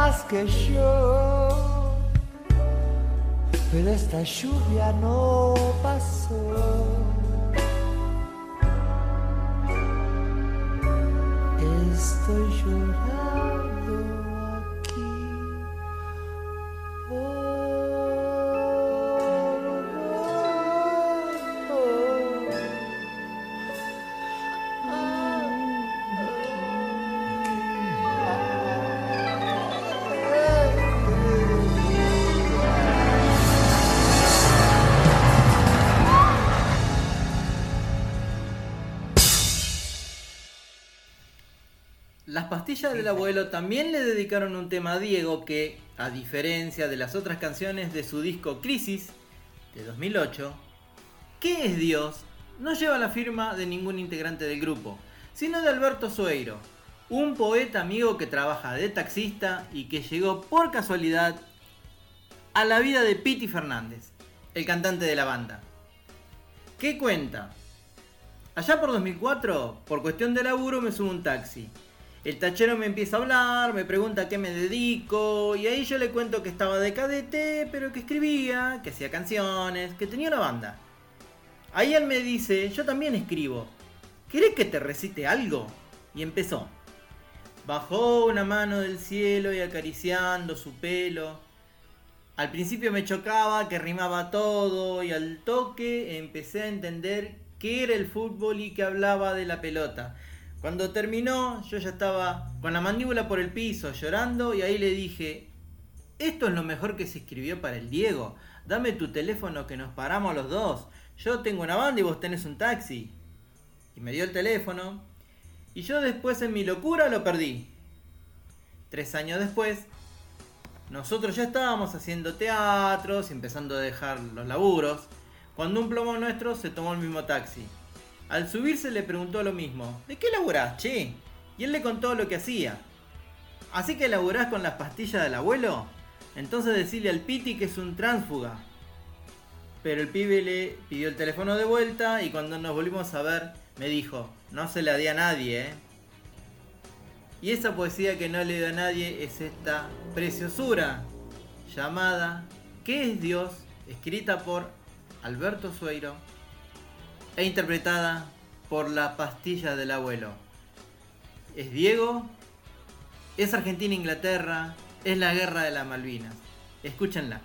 más que yo, pero esta lluvia no pasó. Estoy llorando del abuelo también le dedicaron un tema a Diego que, a diferencia de las otras canciones de su disco Crisis de 2008, ¿Qué es Dios? no lleva la firma de ningún integrante del grupo, sino de Alberto Sueiro, un poeta amigo que trabaja de taxista y que llegó por casualidad a la vida de Piti Fernández, el cantante de la banda. ¿Qué cuenta? Allá por 2004, por cuestión de laburo, me subo un taxi. El tachero me empieza a hablar, me pregunta a qué me dedico, y ahí yo le cuento que estaba de cadete, pero que escribía, que hacía canciones, que tenía una banda. Ahí él me dice, yo también escribo. ¿Querés que te recite algo? Y empezó. Bajó una mano del cielo y acariciando su pelo. Al principio me chocaba que rimaba todo y al toque empecé a entender qué era el fútbol y que hablaba de la pelota. Cuando terminó yo ya estaba con la mandíbula por el piso llorando y ahí le dije, esto es lo mejor que se escribió para el Diego. Dame tu teléfono que nos paramos los dos. Yo tengo una banda y vos tenés un taxi. Y me dio el teléfono. Y yo después en mi locura lo perdí. Tres años después, nosotros ya estábamos haciendo teatros y empezando a dejar los laburos, cuando un plomo nuestro se tomó el mismo taxi. Al subirse le preguntó lo mismo, ¿de qué laburás, che? Y él le contó lo que hacía. ¿Así que laburás con las pastillas del abuelo? Entonces decirle al Piti que es un tránsfuga. Pero el pibe le pidió el teléfono de vuelta y cuando nos volvimos a ver me dijo, no se la di a nadie, ¿eh? Y esa poesía que no le dio a nadie es esta preciosura llamada ¿Qué es Dios? escrita por Alberto Sueiro e interpretada por la pastilla del abuelo. Es Diego, es Argentina-Inglaterra, es la guerra de las Malvinas. Escúchenla.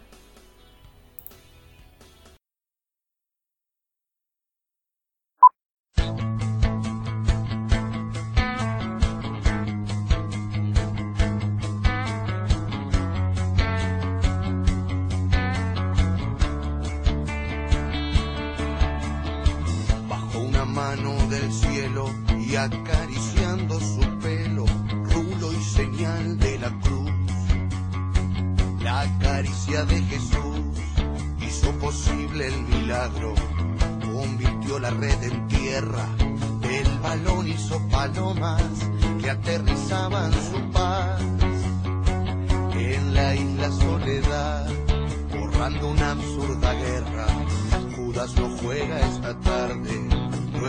Del cielo y acariciando su pelo, rulo y señal de la cruz. La caricia de Jesús hizo posible el milagro, convirtió la red en tierra, el balón hizo palomas que aterrizaban su paz. En la isla soledad, borrando una absurda guerra, Judas no juega esta tarde, lo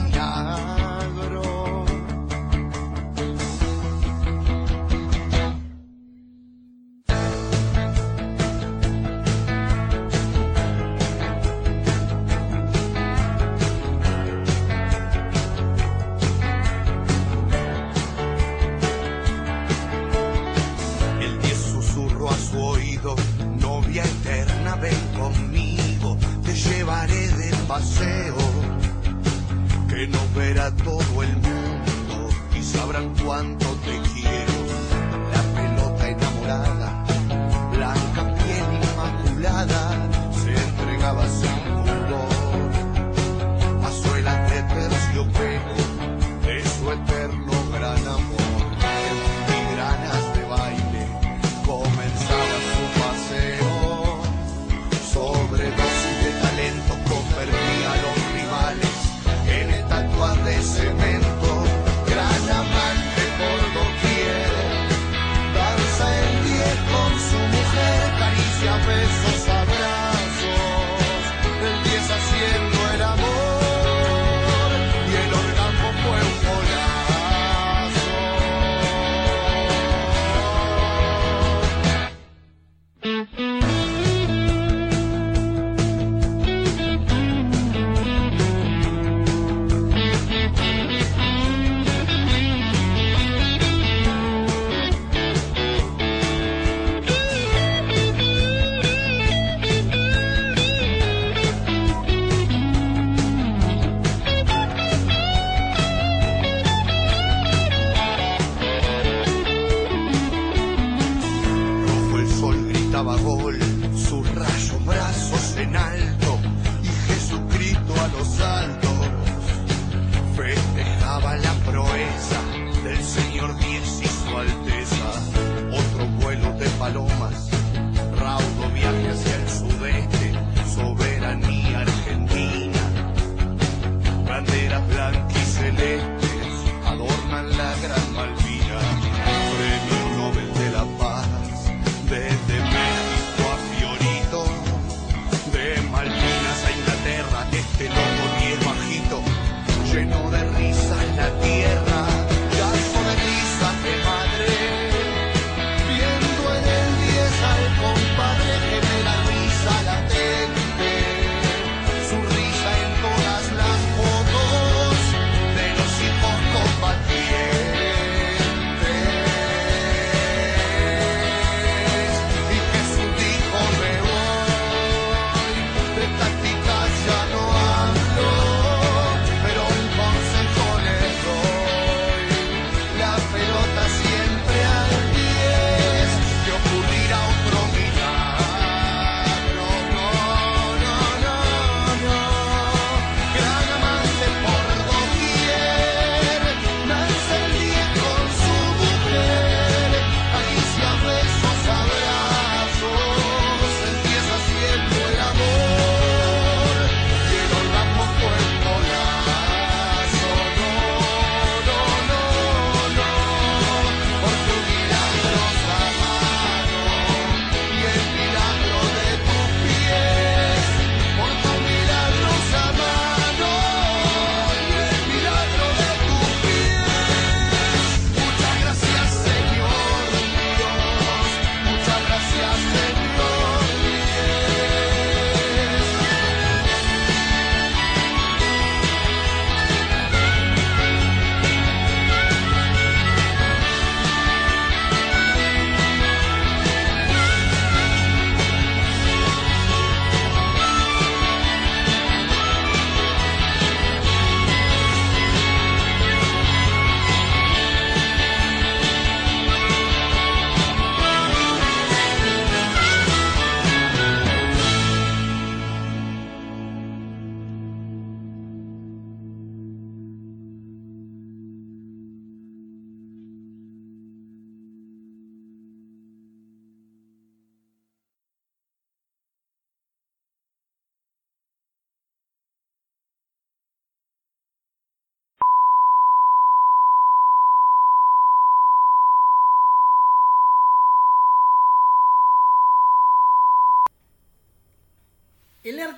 paseo, que nos verá todo el mundo y sabrán cuánto te quiero. La pelota enamorada, blanca piel inmaculada, se entregaba sin pudor a suelas de terciopelo de su eterno gran amor.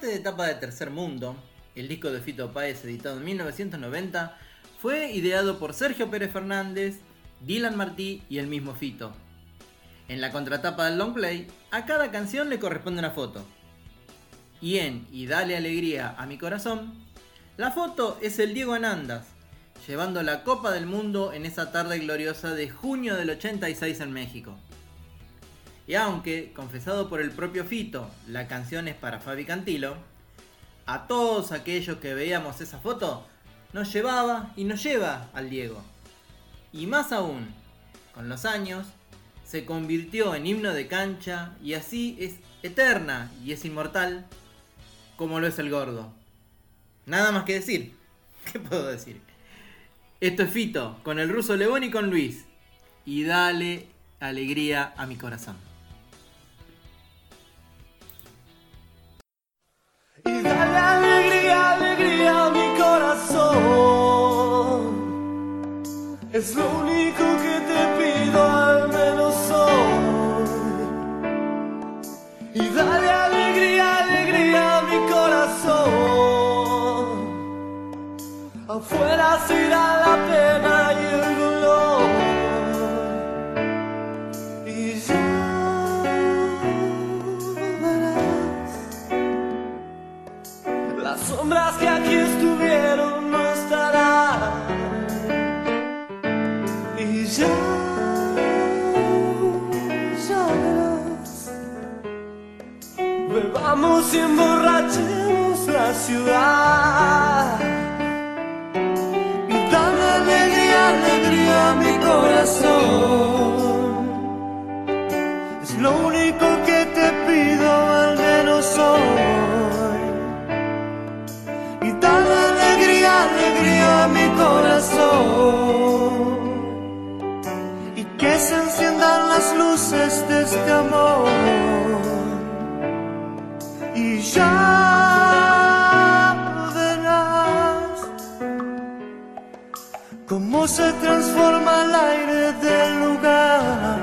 El arte de tapa de Tercer Mundo, el disco de Fito Páez editado en 1990, fue ideado por Sergio Pérez Fernández, Dylan Martí y el mismo Fito. En la contratapa del long play, a cada canción le corresponde una foto. Y en Y Dale Alegría a mi corazón, la foto es el Diego Anandas, llevando la Copa del Mundo en esa tarde gloriosa de junio del 86 en México. Y aunque, confesado por el propio Fito, la canción es para Fabi Cantilo, a todos aquellos que veíamos esa foto, nos llevaba y nos lleva al Diego. Y más aún, con los años, se convirtió en himno de cancha y así es eterna y es inmortal como lo es el gordo. Nada más que decir. [LAUGHS] ¿Qué puedo decir? Esto es Fito, con el ruso León y con Luis. Y dale alegría a mi corazón. Corazón. Es lo único que te pido al menos hoy. y dale alegría, alegría a mi corazón. Afuera se irá la pena y el dolor. Y ya verás las sombras que aquí estuvieron Bebamos y emborrachemos la ciudad. Dame alegría, alegría a mi corazón. Es lo único que te pido, al menos hoy. Y dame alegría, alegría a mi corazón. Y que se enciendan las luces de este amor. Ya verás cómo se transforma el aire del lugar.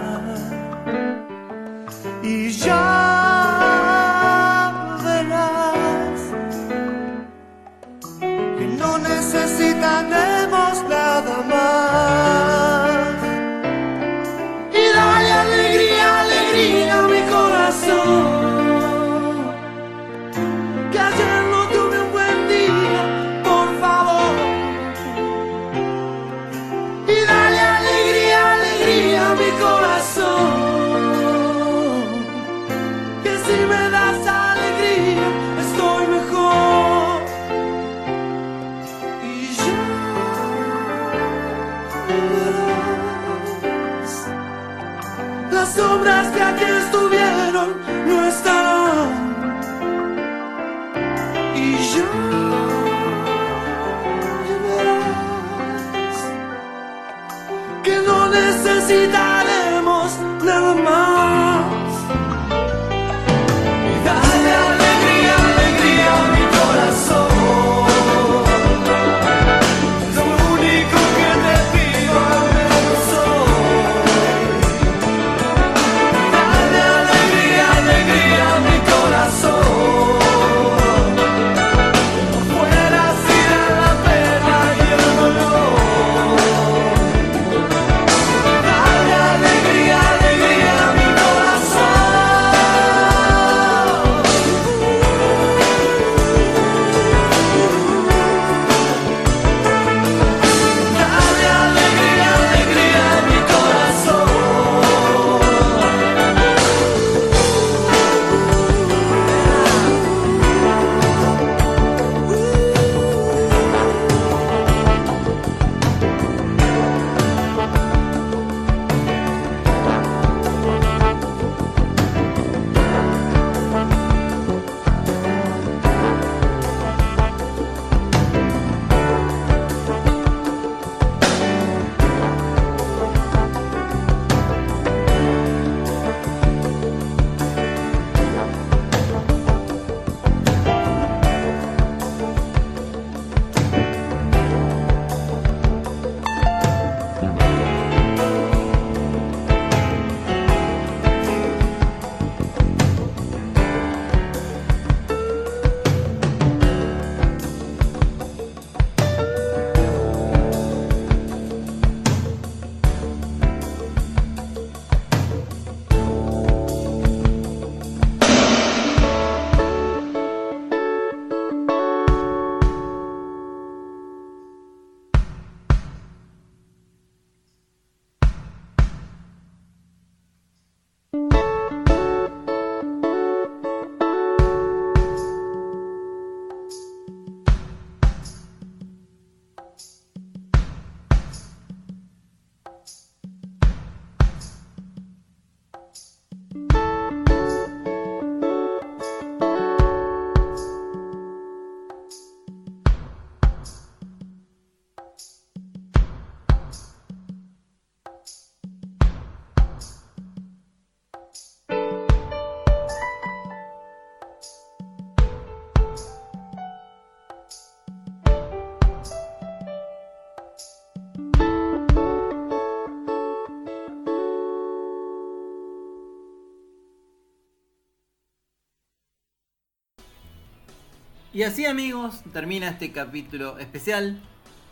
Y así amigos, termina este capítulo especial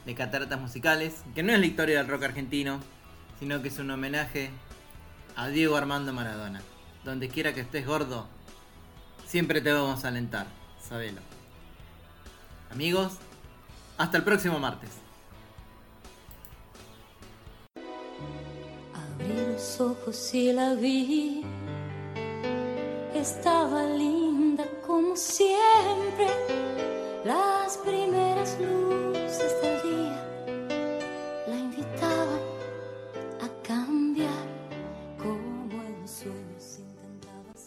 de Cataratas Musicales, que no es la historia del rock argentino, sino que es un homenaje a Diego Armando Maradona. Donde quiera que estés gordo, siempre te vamos a alentar, sabelo. Amigos, hasta el próximo martes. Abrí los ojos y la vi. Estaba linda como siempre.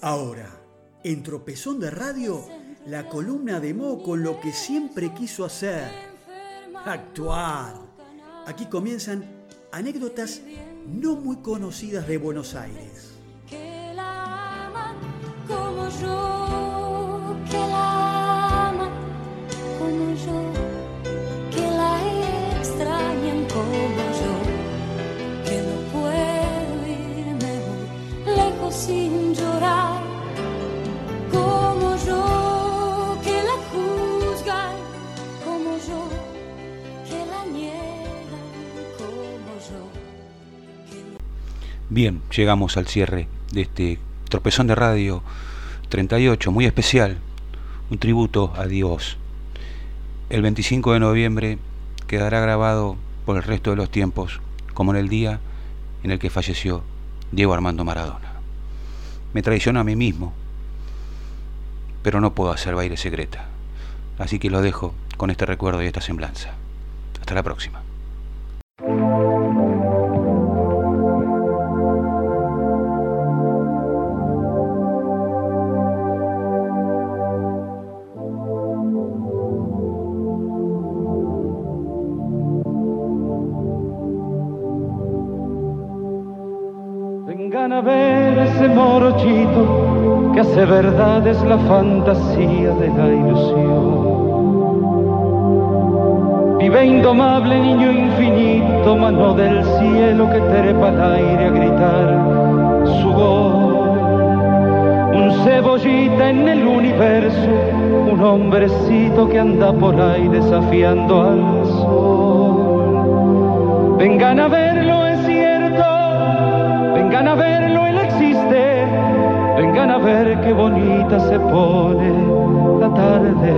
Ahora, en Tropezón de Radio, la columna de Mo con lo que siempre quiso hacer, actuar. Aquí comienzan anécdotas no muy conocidas de Buenos Aires. que la Bien, llegamos al cierre de este tropezón de radio 38, muy especial, un tributo a Dios. El 25 de noviembre quedará grabado por el resto de los tiempos como en el día en el que falleció Diego Armando Maradona. Me traiciono a mí mismo, pero no puedo hacer baile secreta. Así que lo dejo con este recuerdo y esta semblanza. Hasta la próxima. Verdades la fantasía de la ilusión. Vive indomable niño infinito, mano del cielo que trepa al aire a gritar su gol. Un cebollita en el universo, un hombrecito que anda por ahí desafiando al sol. Vengan a verlo, es cierto, vengan a verlo. Vengan a ver qué bonita se pone la tarde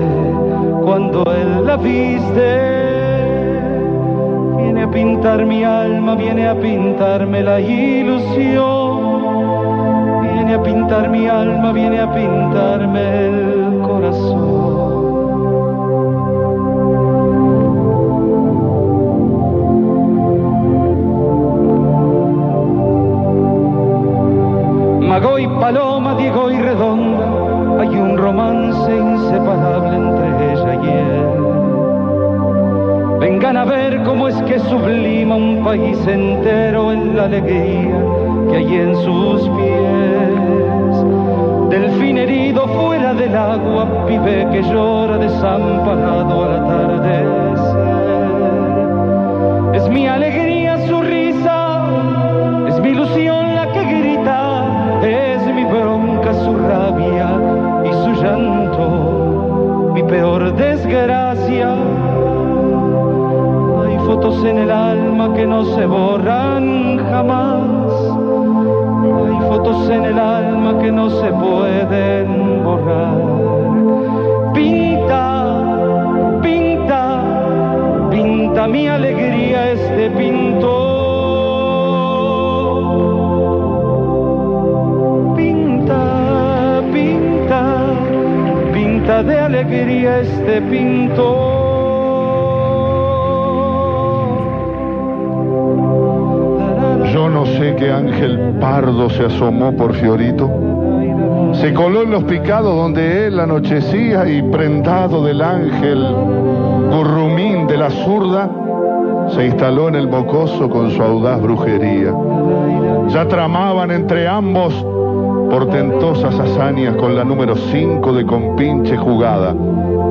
cuando él la viste. Viene a pintar mi alma, viene a pintarme la ilusión. Viene a pintar mi alma, viene a pintarme el corazón. Cómo es que sublima un país entero en la alegría que hay en sus pies. Delfín herido fuera del agua, pibe que llora desamparado al atardecer. Es mi alegría su risa, es mi ilusión la que grita, es mi bronca su rabia y su llanto, mi peor desgracia. Fotos en el alma que no se borran jamás. Hay fotos en el alma que no se pueden borrar. Pinta, pinta, pinta mi alegría este pintor. Pinta, pinta, pinta de alegría este pintor. Ángel pardo se asomó por Fiorito. Se coló en los picados donde él anochecía y prendado del ángel gurrumín de la zurda, se instaló en el mocoso con su audaz brujería. Ya tramaban entre ambos portentosas hazañas con la número 5 de compinche jugada.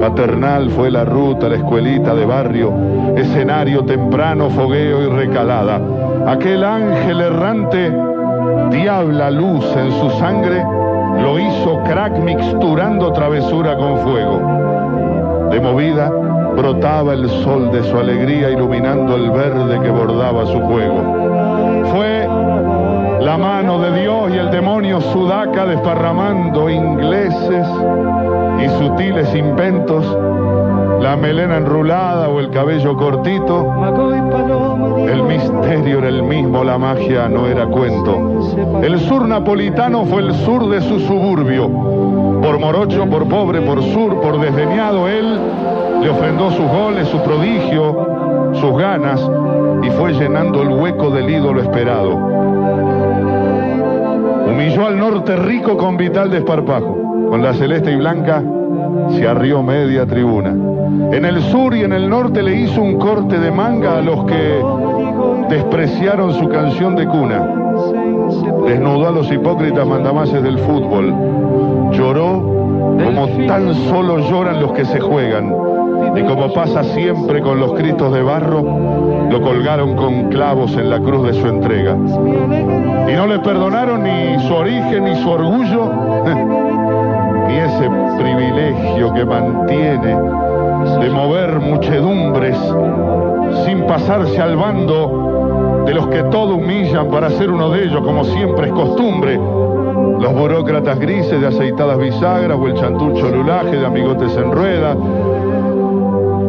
Paternal fue la ruta, la escuelita de barrio, escenario temprano, fogueo y recalada. Aquel ángel errante, diabla luz en su sangre, lo hizo crack mixturando travesura con fuego. De movida brotaba el sol de su alegría iluminando el verde que bordaba su juego. Fue la mano de Dios y el demonio sudaca desparramando ingleses y sutiles inventos, la melena enrulada o el cabello cortito. El misterio era el mismo, la magia no era cuento. El sur napolitano fue el sur de su suburbio. Por morocho, por pobre, por sur, por desdeñado, él le ofrendó sus goles, su prodigio, sus ganas y fue llenando el hueco del ídolo esperado. Humilló al norte rico con vital desparpajo. Con la celeste y blanca se arrió media tribuna. En el sur y en el norte le hizo un corte de manga a los que despreciaron su canción de cuna. Desnudó a los hipócritas mandamases del fútbol. Lloró como tan solo lloran los que se juegan. Y como pasa siempre con los cristos de barro, lo colgaron con clavos en la cruz de su entrega. Y no le perdonaron ni su origen ni su orgullo, [LAUGHS] ni ese privilegio que mantiene de mover muchedumbres sin pasarse al bando de los que todo humillan para ser uno de ellos, como siempre es costumbre. Los burócratas grises de aceitadas bisagras o el chantucho lulaje de amigotes en rueda,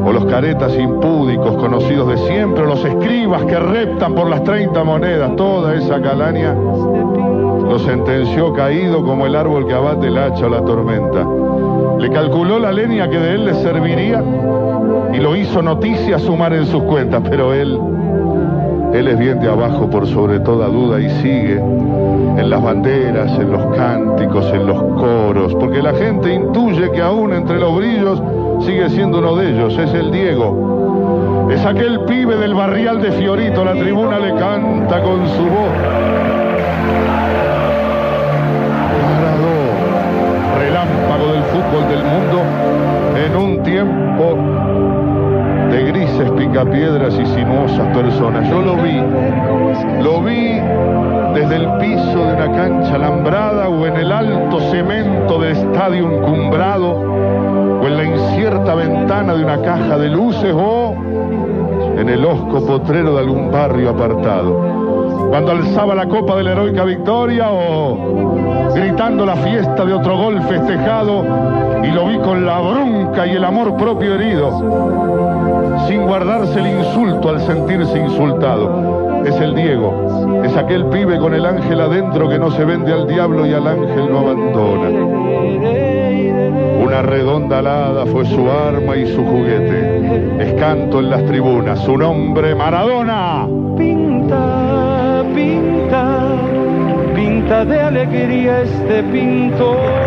o los caretas impúdicos conocidos de siempre, o los escribas que reptan por las 30 monedas, toda esa calaña lo sentenció caído como el árbol que abate el hacha o la tormenta. Le calculó la leña que de él le serviría y lo hizo noticia sumar en sus cuentas, pero él, él es bien de abajo por sobre toda duda y sigue en las banderas, en los cánticos, en los coros, porque la gente intuye que aún entre los brillos sigue siendo uno de ellos, es el Diego. Es aquel pibe del barrial de Fiorito, la tribuna le canta con su voz. Relámpago del fútbol del mundo, en un tiempo de grises picapiedras y sinuosas personas. Yo lo vi, lo vi desde el piso de una cancha alambrada o en el alto cemento del estadio encumbrado o en la incierta ventana de una caja de luces o en el hosco potrero de algún barrio apartado. Cuando alzaba la copa de la heroica victoria o gritando la fiesta de otro gol festejado y lo vi con la bronca y el amor propio herido, sin guardarse el insulto al sentirse insultado. Es el Diego, es aquel pibe con el ángel adentro que no se vende al diablo y al ángel no abandona. Una redonda alada fue su arma y su juguete. Es canto en las tribunas, su nombre Maradona. Pinta, pinta, pinta de alegría este pintor.